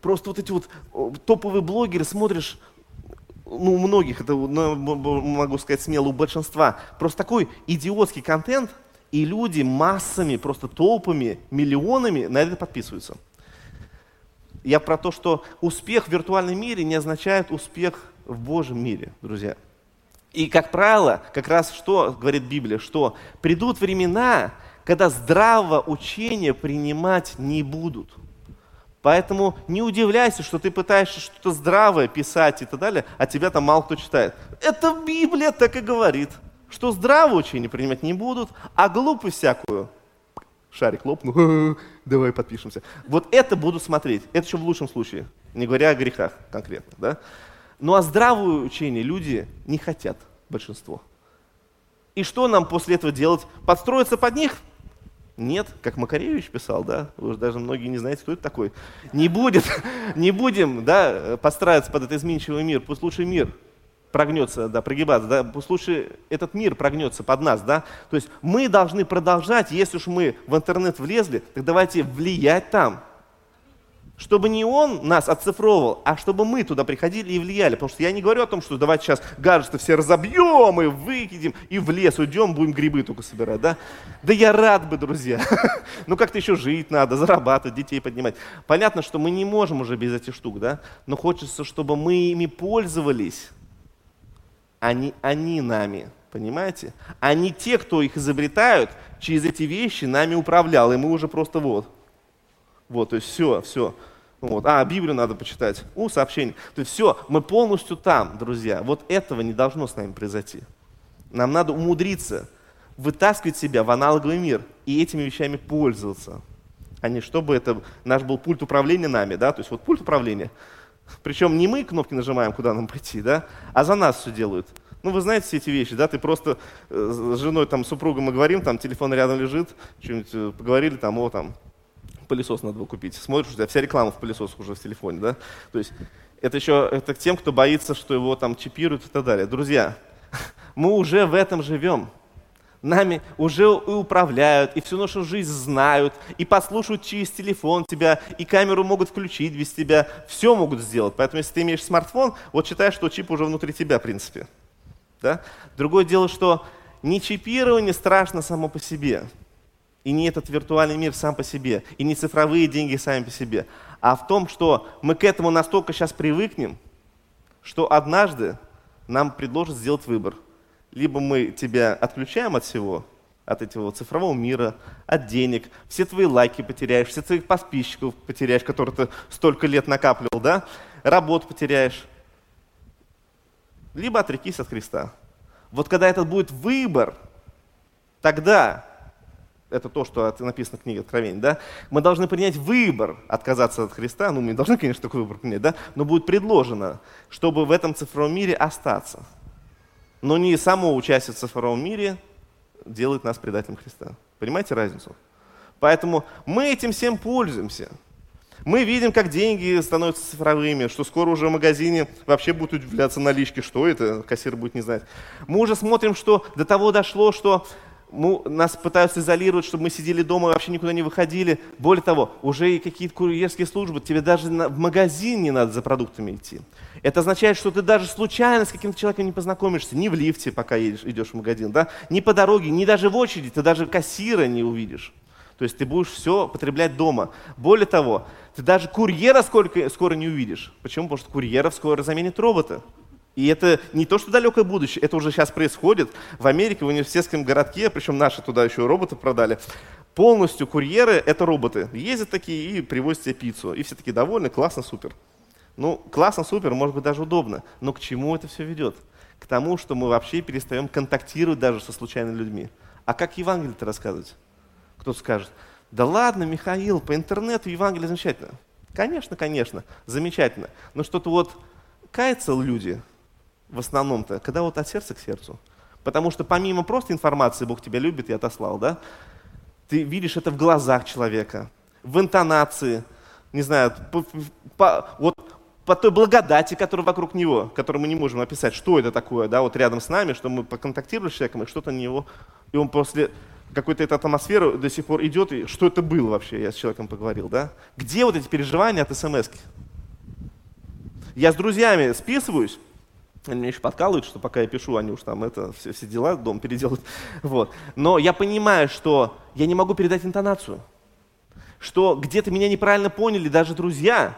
Просто вот эти вот топовые блогеры, смотришь, ну, у многих, это ну, могу сказать смело, у большинства, просто такой идиотский контент, и люди массами, просто толпами, миллионами на это подписываются. Я про то, что успех в виртуальном мире не означает успех в Божьем мире, друзья. И, как правило, как раз что говорит Библия, что придут времена, когда здравого учения принимать не будут. Поэтому не удивляйся, что ты пытаешься что-то здравое писать и так далее, а тебя там мало кто читает. Это Библия так и говорит, что здравое учение принимать не будут, а глупость всякую, шарик лопну, давай подпишемся. Вот это буду смотреть. Это еще в лучшем случае, не говоря о грехах конкретно. Да? Ну а здравое учение люди не хотят, большинство. И что нам после этого делать? Подстроиться под них? Нет, как Макаревич писал, да, вы уже даже многие не знаете, кто это такой. Не будет, не будем, да, подстраиваться под этот изменчивый мир, пусть лучше мир прогнется, да, прогибаться, да, пусть лучше этот мир прогнется под нас, да. То есть мы должны продолжать, если уж мы в интернет влезли, так давайте влиять там, чтобы не он нас оцифровывал, а чтобы мы туда приходили и влияли. Потому что я не говорю о том, что давайте сейчас гаджеты все разобьем и выкидим, и в лес уйдем, будем грибы только собирать. Да, да я рад бы, друзья. Ну как-то еще жить надо, зарабатывать, детей поднимать. Понятно, что мы не можем уже без этих штук, да? Но хочется, чтобы мы ими пользовались. Они, они нами, понимаете? Они те, кто их изобретают, через эти вещи нами управлял, и мы уже просто вот вот, то есть все, все. Вот. А, Библию надо почитать. У, сообщение. То есть все, мы полностью там, друзья. Вот этого не должно с нами произойти. Нам надо умудриться вытаскивать себя в аналоговый мир и этими вещами пользоваться. А не чтобы это наш был пульт управления нами, да, то есть вот пульт управления. Причем не мы кнопки нажимаем, куда нам пойти, да, а за нас все делают. Ну, вы знаете все эти вещи, да, ты просто э, с женой, там, супругом мы говорим, там, телефон рядом лежит, что-нибудь э, поговорили, там, о, там, пылесос надо было купить. Смотришь, у тебя вся реклама в пылесосах уже в телефоне, да? То есть это еще это к тем, кто боится, что его там чипируют и так далее. Друзья, мы уже в этом живем. Нами уже и управляют, и всю нашу жизнь знают, и послушают через телефон тебя, и камеру могут включить без тебя. Все могут сделать. Поэтому, если ты имеешь смартфон, вот считай, что чип уже внутри тебя, в принципе. Да? Другое дело, что не чипирование страшно само по себе и не этот виртуальный мир сам по себе, и не цифровые деньги сами по себе, а в том, что мы к этому настолько сейчас привыкнем, что однажды нам предложат сделать выбор. Либо мы тебя отключаем от всего, от этого цифрового мира, от денег, все твои лайки потеряешь, все твоих подписчиков потеряешь, которые ты столько лет накапливал, да? работу потеряешь. Либо отрекись от Христа. Вот когда этот будет выбор, тогда это то, что написано в книге Откровений, да, мы должны принять выбор отказаться от Христа, ну, мы не должны, конечно, такой выбор принять, да, но будет предложено, чтобы в этом цифровом мире остаться. Но не само участие в цифровом мире делает нас предателем Христа. Понимаете разницу? Поэтому мы этим всем пользуемся. Мы видим, как деньги становятся цифровыми, что скоро уже в магазине вообще будут удивляться налички, что это, кассир будет не знать. Мы уже смотрим, что до того дошло, что мы, нас пытаются изолировать, чтобы мы сидели дома и вообще никуда не выходили. Более того, уже и какие-то курьерские службы, тебе даже на, в магазин не надо за продуктами идти. Это означает, что ты даже случайно с каким-то человеком не познакомишься, ни в лифте, пока едешь, идешь в магазин, да? ни по дороге, ни даже в очереди, ты даже кассира не увидишь. То есть ты будешь все потреблять дома. Более того, ты даже курьера сколько, скоро не увидишь. Почему? Потому что курьеров скоро заменит роботы. И это не то, что далекое будущее, это уже сейчас происходит. В Америке, в университетском городке, причем наши туда еще роботы продали, полностью курьеры — это роботы. Ездят такие и привозят тебе пиццу. И все такие довольны, классно, супер. Ну, классно, супер, может быть, даже удобно. Но к чему это все ведет? К тому, что мы вообще перестаем контактировать даже со случайными людьми. А как Евангелие-то рассказывать? Кто-то скажет, да ладно, Михаил, по интернету Евангелие замечательно. Конечно, конечно, замечательно. Но что-то вот каются люди, в основном-то, когда вот от сердца к сердцу. Потому что помимо просто информации Бог тебя любит и отослал, да, ты видишь это в глазах человека, в интонации, не знаю, по, по, вот по той благодати, которая вокруг него, которую мы не можем описать, что это такое, да, вот рядом с нами, что мы поконтактировали с человеком, и что-то на него, и он после какой-то этой атмосферы до сих пор идет, и что это было вообще, я с человеком поговорил, да? Где вот эти переживания от смс -ки? Я с друзьями списываюсь, они меня еще подкалывают, что пока я пишу, они уж там это, все, все дела, дом переделают. Вот. Но я понимаю, что я не могу передать интонацию. Что где-то меня неправильно поняли даже друзья.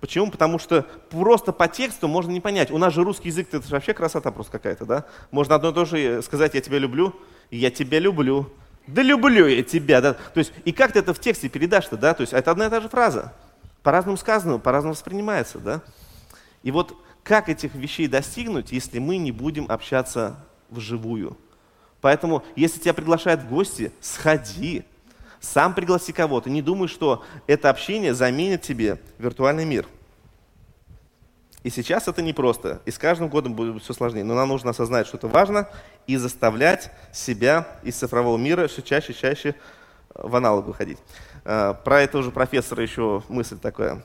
Почему? Потому что просто по тексту можно не понять. У нас же русский язык, это вообще красота просто какая-то, да? Можно одно и то же сказать «я тебя люблю», «я тебя люблю», «да люблю я тебя», да? То есть, и как ты это в тексте передашь-то, да? То есть, это одна и та же фраза. По-разному сказано, по-разному воспринимается, да? И вот как этих вещей достигнуть, если мы не будем общаться вживую? Поэтому, если тебя приглашают в гости, сходи. Сам пригласи кого-то. Не думай, что это общение заменит тебе виртуальный мир. И сейчас это непросто, и с каждым годом будет все сложнее. Но нам нужно осознать, что это важно, и заставлять себя из цифрового мира все чаще и чаще в аналог выходить. А, про это уже профессора еще мысль такая.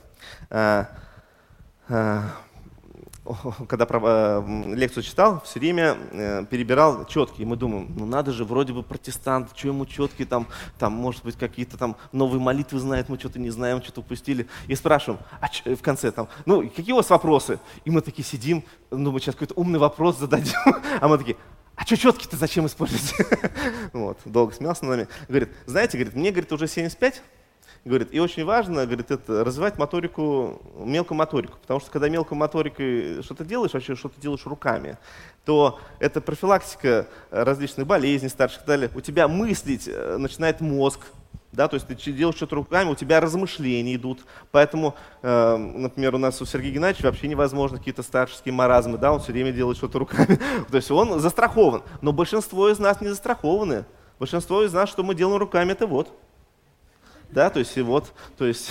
Когда э, лекцию читал, все время э, перебирал четкие. Мы думаем, ну надо же, вроде бы протестант, что ему четкие, там, там, может быть, какие-то там новые молитвы знает, мы что-то не знаем, что-то упустили. И спрашиваем, а ч, в конце там, ну, какие у вас вопросы? И мы такие сидим, ну, мы сейчас какой-то умный вопрос зададим. А мы такие, а что четкие-то зачем использовать? вот, долго смеялся над нами. Говорит, знаете, говорит, мне, говорит, уже 75, Говорит, и очень важно, говорит, это развивать моторику, мелкую моторику, потому что когда мелкую моторикой что-то делаешь, вообще что-то делаешь руками, то это профилактика различных болезней старших и так далее. У тебя мыслить э, начинает мозг, да, то есть ты делаешь что-то руками, у тебя размышления идут. Поэтому, э, например, у нас у Сергея Геннадьевича вообще невозможно какие-то старческие маразмы, да, он все время делает что-то руками. то есть он застрахован. Но большинство из нас не застрахованы. Большинство из нас, что мы делаем руками, это вот. Да, то есть, вот, то есть,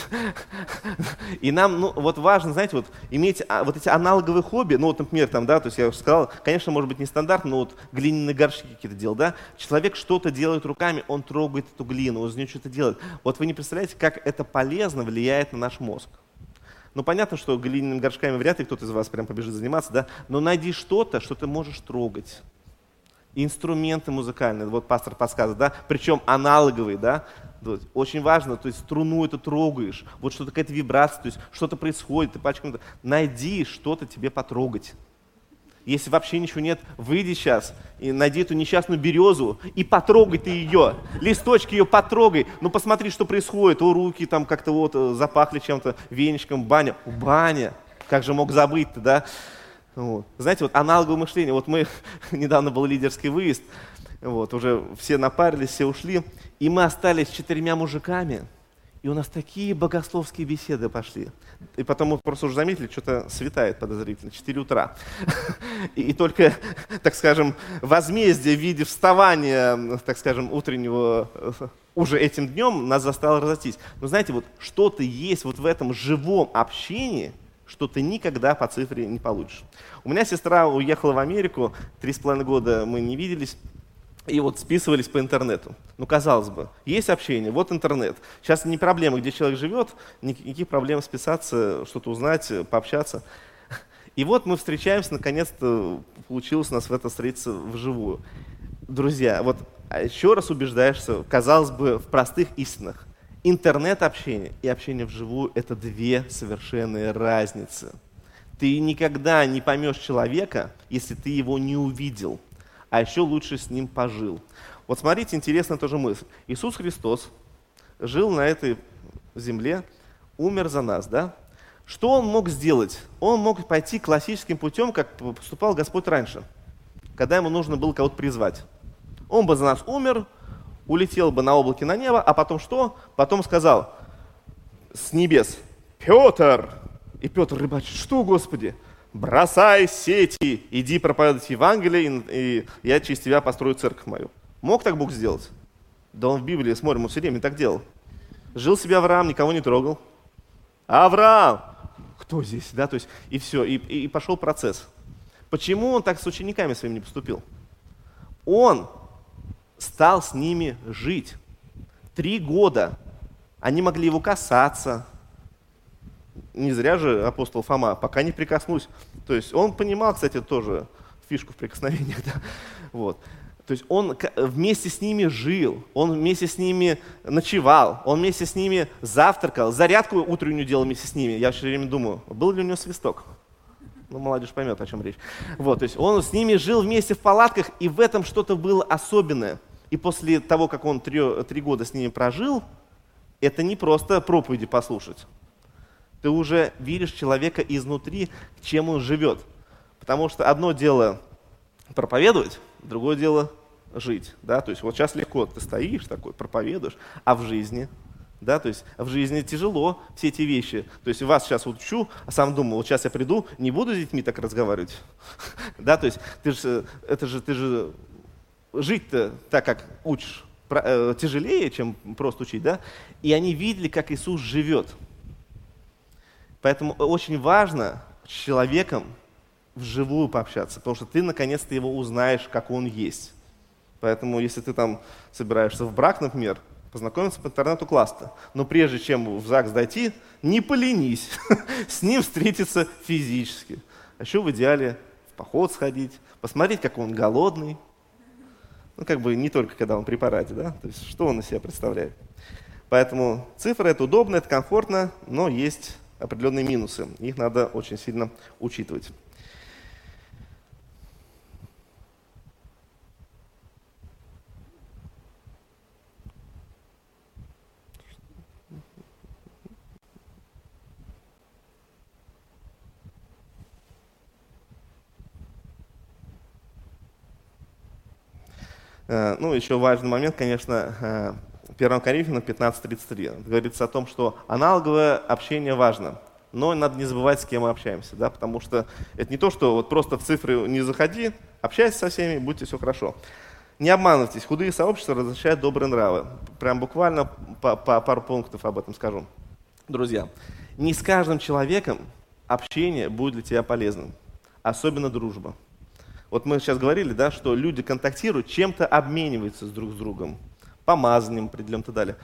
и нам, ну, вот важно, знаете, вот, иметь а, вот эти аналоговые хобби, ну, вот, например, там, да, то есть я уже сказал, конечно, может быть, не стандартно, но вот глиняные горшки какие-то делал, да, человек что-то делает руками, он трогает эту глину, он из нее что-то делает. Вот вы не представляете, как это полезно влияет на наш мозг. Ну, понятно, что глиняными горшками вряд ли кто-то из вас прям побежит заниматься, да, но найди что-то, что ты можешь трогать инструменты музыкальные, вот пастор подсказывает, да, причем аналоговые, да, очень важно, то есть струну это трогаешь, вот что-то какая-то вибрация, то есть что-то происходит, ты пачком найди что-то тебе потрогать. Если вообще ничего нет, выйди сейчас и найди эту несчастную березу и потрогай ты ее. Листочки ее потрогай. Ну посмотри, что происходит. У руки там как-то вот э, запахли чем-то, веничком, баня. Баня. Как же мог забыть-то, да? Вот. Знаете, вот аналоговое мышление. Вот мы, недавно был лидерский выезд, вот, уже все напарились, все ушли, и мы остались четырьмя мужиками, и у нас такие богословские беседы пошли. И потом мы просто уже заметили, что-то светает подозрительно, 4 утра. И, и только, так скажем, возмездие в виде вставания, так скажем, утреннего уже этим днем нас заставило разойтись. Но знаете, вот что-то есть вот в этом живом общении, что ты никогда по цифре не получишь. У меня сестра уехала в Америку, три с половиной года мы не виделись, и вот списывались по интернету. Ну, казалось бы, есть общение, вот интернет. Сейчас не проблема, где человек живет, никаких проблем списаться, что-то узнать, пообщаться. И вот мы встречаемся, наконец-то получилось у нас в это встретиться вживую. Друзья, вот а еще раз убеждаешься, казалось бы, в простых истинах. Интернет-общение и общение вживую – это две совершенные разницы. Ты никогда не поймешь человека, если ты его не увидел – а еще лучше с ним пожил. Вот смотрите, интересная тоже мысль. Иисус Христос жил на этой земле, умер за нас, да? Что он мог сделать? Он мог пойти классическим путем, как поступал Господь раньше, когда ему нужно было кого-то призвать. Он бы за нас умер, улетел бы на облаке на небо, а потом что? Потом сказал с небес, Петр! И Петр рыбачит, что, Господи? бросай сети, иди проповедовать Евангелие, и я через тебя построю церковь мою. Мог так Бог сделать? Да он в Библии, смотрим, он все время так делал. Жил себе Авраам, никого не трогал. Авраам! Кто здесь? Да, то есть, и все, и, и, и пошел процесс. Почему он так с учениками своими не поступил? Он стал с ними жить. Три года. Они могли его касаться, не зря же апостол Фома, пока не прикоснусь. То есть он понимал, кстати, тоже фишку в прикосновениях. Да? Вот. То есть он вместе с ними жил, он вместе с ними ночевал, он вместе с ними завтракал, зарядку утреннюю делал вместе с ними. Я все время думаю, был ли у него свисток? Ну, молодежь поймет, о чем речь. Вот, то есть он с ними жил вместе в палатках, и в этом что-то было особенное. И после того, как он три, три года с ними прожил, это не просто проповеди послушать. Ты уже видишь человека изнутри, чем он живет. Потому что одно дело проповедовать, другое дело жить. Да? То есть вот сейчас легко ты стоишь такой, проповедуешь, а в жизни да, то есть в жизни тяжело все эти вещи. То есть вас сейчас учу, а сам думаю, вот сейчас я приду, не буду с детьми так разговаривать. да, то есть ты же, это же, ты же жить-то так, как учишь, э, тяжелее, чем просто учить, да? И они видели, как Иисус живет. Поэтому очень важно с человеком вживую пообщаться, потому что ты наконец-то его узнаешь, как он есть. Поэтому, если ты там собираешься в брак, например, познакомиться по интернету классно. Но прежде чем в ЗАГС дойти, не поленись с ним встретиться физически. А еще в идеале в поход сходить, посмотреть, как он голодный. Ну, как бы не только когда он при параде, да? То есть, что он из себя представляет. Поэтому цифры это удобно, это комфортно, но есть определенные минусы. Их надо очень сильно учитывать. Ну, еще важный момент, конечно, 1 э, Коринфянам 15.33. Говорится о том, что аналоговое общение важно, но надо не забывать, с кем мы общаемся, да, потому что это не то, что вот просто в цифры не заходи, общайся со всеми, будьте все хорошо. Не обманывайтесь, худые сообщества разрешают добрые нравы. Прям буквально по, по пару пунктов об этом скажу. Друзья, не с каждым человеком общение будет для тебя полезным, особенно дружба. Вот мы сейчас говорили, да, что люди контактируют, чем-то обмениваются с друг с другом, помазанием определенным и так далее.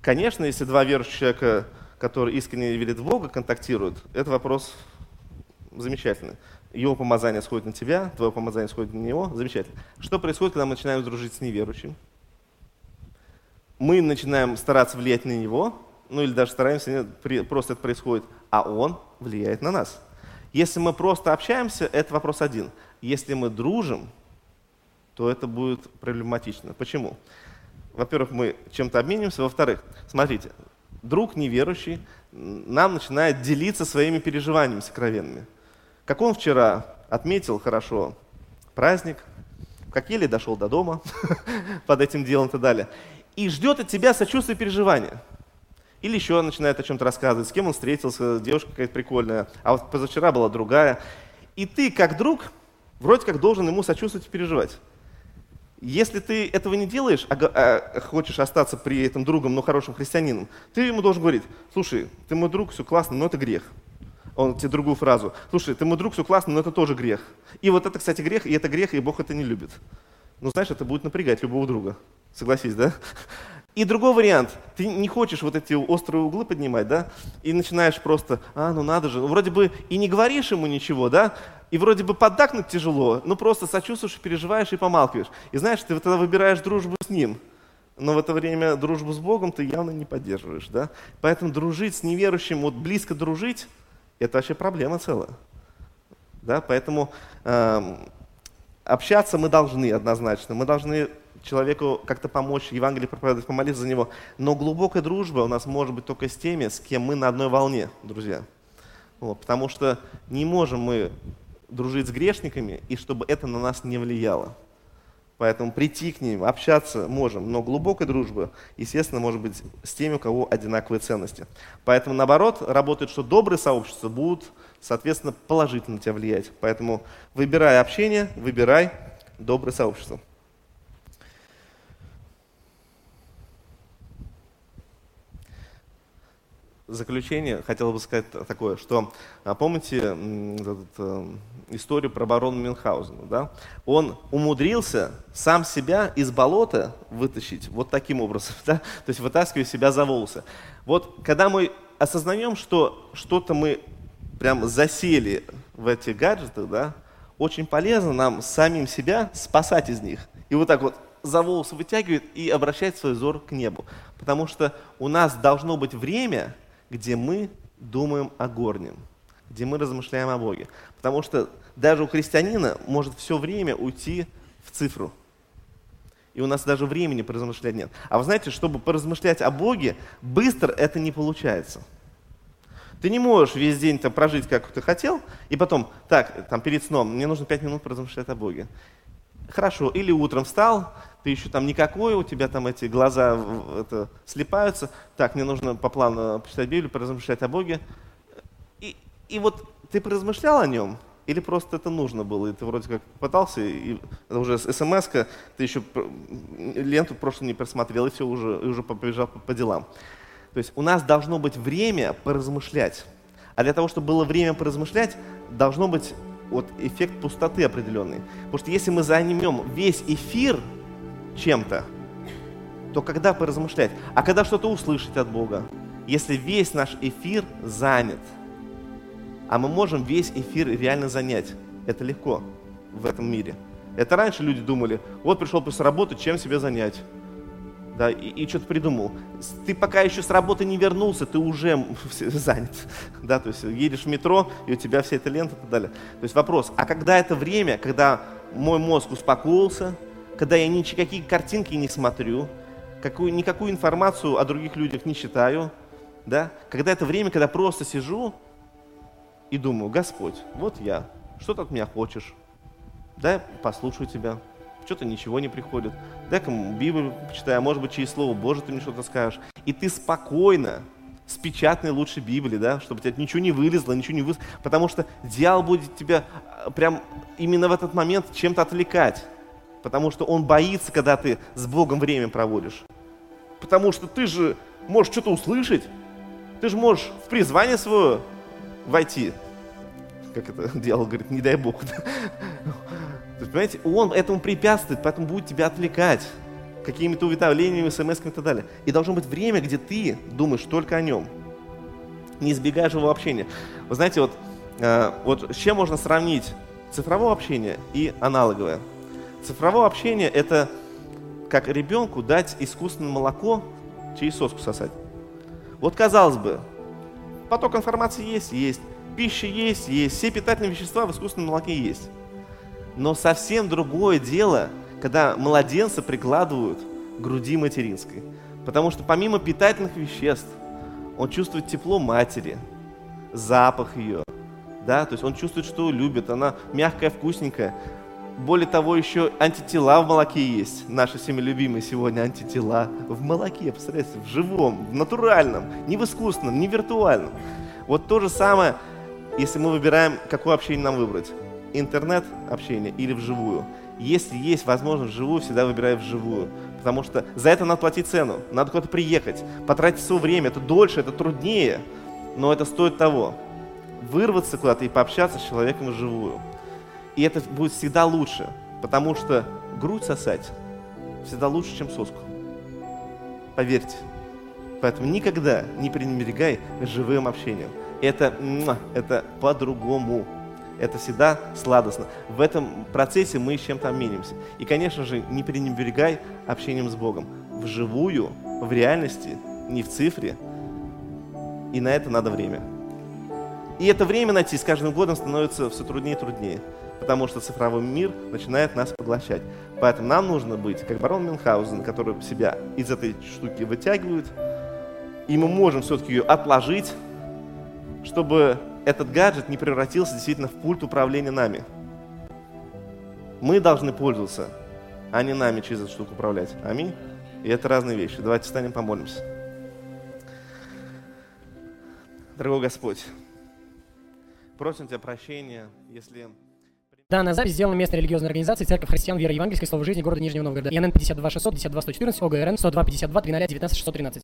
Конечно, если два верующих человека, которые искренне верят в Бога, контактируют, это вопрос замечательный. Его помазание сходит на тебя, твое помазание сходит на него, замечательно. Что происходит, когда мы начинаем дружить с неверующим? Мы начинаем стараться влиять на него, ну или даже стараемся, просто это происходит, а он влияет на нас. Если мы просто общаемся, это вопрос один. Если мы дружим, то это будет проблематично. Почему? Во-первых, мы чем-то обмениваемся. Во-вторых, смотрите, друг неверующий нам начинает делиться своими переживаниями сокровенными. Как он вчера отметил хорошо праздник, как еле дошел до дома под этим делом и так далее. И ждет от тебя сочувствия и переживания. Или еще начинает о чем-то рассказывать, с кем он встретился, девушка какая-то прикольная, а вот позавчера была другая. И ты, как друг, вроде как должен ему сочувствовать и переживать. Если ты этого не делаешь, а, а хочешь остаться при этом другом, но хорошим христианином, ты ему должен говорить, слушай, ты мой друг, все классно, но это грех. Он тебе другую фразу, слушай, ты мой друг, все классно, но это тоже грех. И вот это, кстати, грех, и это грех, и Бог это не любит. Ну, знаешь, это будет напрягать любого друга. Согласись, да? И другой вариант, ты не хочешь вот эти острые углы поднимать, да, и начинаешь просто, а, ну надо же, вроде бы и не говоришь ему ничего, да, и вроде бы поддакнуть тяжело, но просто сочувствуешь, переживаешь и помалкиваешь. И знаешь, ты тогда выбираешь дружбу с ним, но в это время дружбу с Богом ты явно не поддерживаешь, да. Поэтому дружить с неверующим, вот близко дружить, это вообще проблема целая. Да, поэтому э, общаться мы должны однозначно, мы должны человеку как-то помочь, Евангелие проповедовать, помолиться за него. Но глубокая дружба у нас может быть только с теми, с кем мы на одной волне, друзья. Вот, потому что не можем мы дружить с грешниками, и чтобы это на нас не влияло. Поэтому прийти к ним, общаться можем, но глубокая дружба, естественно, может быть с теми, у кого одинаковые ценности. Поэтому, наоборот, работает, что добрые сообщества будут, соответственно, положительно на тебя влиять. Поэтому выбирай общение, выбирай доброе сообщество. Заключение хотел бы сказать такое, что а, помните этот, э, историю про барона Мюнхгаузена? Да? Он умудрился сам себя из болота вытащить вот таким образом, да? то есть вытаскивая себя за волосы. Вот когда мы осознаем, что что-то мы прям засели в этих гаджетах, да, очень полезно нам самим себя спасать из них. И вот так вот за волосы вытягивает и обращать свой взор к небу. Потому что у нас должно быть время, где мы думаем о горнем, где мы размышляем о Боге. Потому что даже у христианина может все время уйти в цифру. И у нас даже времени поразмышлять нет. А вы знаете, чтобы поразмышлять о Боге, быстро это не получается. Ты не можешь весь день там прожить, как ты хотел, и потом, так, там перед сном, мне нужно пять минут поразмышлять о Боге. Хорошо, или утром встал, ты еще там никакой, у тебя там эти глаза это, слепаются, так, мне нужно по плану почитать Библию, поразмышлять о Боге. И, и вот ты поразмышлял о нем, или просто это нужно было, и ты вроде как пытался, и это уже смс ты еще ленту прошлую не просмотрел, и все, уже, и уже побежал по, по делам. То есть у нас должно быть время поразмышлять. А для того, чтобы было время поразмышлять, должно быть вот эффект пустоты определенный. Потому что если мы займем весь эфир чем-то, то когда поразмышлять? А когда что-то услышать от Бога? Если весь наш эфир занят, а мы можем весь эфир реально занять, это легко в этом мире. Это раньше люди думали, вот пришел после работы, чем себе занять? Да, и, и что-то придумал. Ты пока еще с работы не вернулся, ты уже занят. Да, то есть едешь в метро, и у тебя вся эта лента и так далее. То есть вопрос, а когда это время, когда мой мозг успокоился, когда я никакие картинки не смотрю, какую, никакую информацию о других людях не читаю, да? когда это время, когда просто сижу и думаю, Господь, вот я, что ты от меня хочешь? Да, послушаю тебя, что-то ничего не приходит. Дай-ка Библию почитаю, а может быть, через Слово Божие ты мне что-то скажешь. И ты спокойно, с печатной лучше Библии, да, чтобы тебя ничего не вылезло, ничего не вылезло, потому что дьявол будет тебя а, прям именно в этот момент чем-то отвлекать. Потому что он боится, когда ты с Богом время проводишь. Потому что ты же можешь что-то услышать. Ты же можешь в призвание свое войти. Как это дьявол говорит, не дай Бог. Понимаете, он этому препятствует, поэтому будет тебя отвлекать какими-то уведомлениями, смс и так далее. И должно быть время, где ты думаешь только о нем. Не избегаешь его общения. Вы знаете, вот, э, вот с чем можно сравнить цифровое общение и аналоговое? Цифровое общение – это как ребенку дать искусственное молоко через соску сосать. Вот казалось бы, поток информации есть, есть, пища есть, есть, все питательные вещества в искусственном молоке есть. Но совсем другое дело, когда младенца прикладывают к груди материнской. Потому что помимо питательных веществ, он чувствует тепло матери, запах ее, да, то есть он чувствует, что любит, она мягкая, вкусненькая. Более того, еще антитела в молоке есть. Наши всеми любимые сегодня антитела в молоке, представляете, в живом, в натуральном, не в искусственном, не в виртуальном. Вот то же самое, если мы выбираем, какое общение нам выбрать. Интернет-общение или вживую. Если есть возможность вживую, всегда выбираю вживую. Потому что за это надо платить цену. Надо куда-то приехать, потратить свое время. Это дольше, это труднее, но это стоит того. Вырваться куда-то и пообщаться с человеком вживую. И это будет всегда лучше, потому что грудь сосать всегда лучше, чем соску. Поверьте. Поэтому никогда не пренебрегай живым общением. Это, это по-другому. Это всегда сладостно. В этом процессе мы с чем-то обменимся. И, конечно же, не пренебрегай общением с Богом. Вживую, в реальности, не в цифре. И на это надо время. И это время найти с каждым годом становится все труднее и труднее потому что цифровой мир начинает нас поглощать. Поэтому нам нужно быть, как барон Мюнхгаузен, который себя из этой штуки вытягивает, и мы можем все-таки ее отложить, чтобы этот гаджет не превратился действительно в пульт управления нами. Мы должны пользоваться, а не нами через эту штуку управлять. Аминь. И это разные вещи. Давайте встанем, помолимся. Дорогой Господь, просим Тебя прощения, если... Данная запись сделана местной религиозной организацией Церковь Христиан Веры Евангельской Слова Жизни города Нижнего Новгорода. ИНН 52 600 52 114 ОГРН 102 52 300 19 613.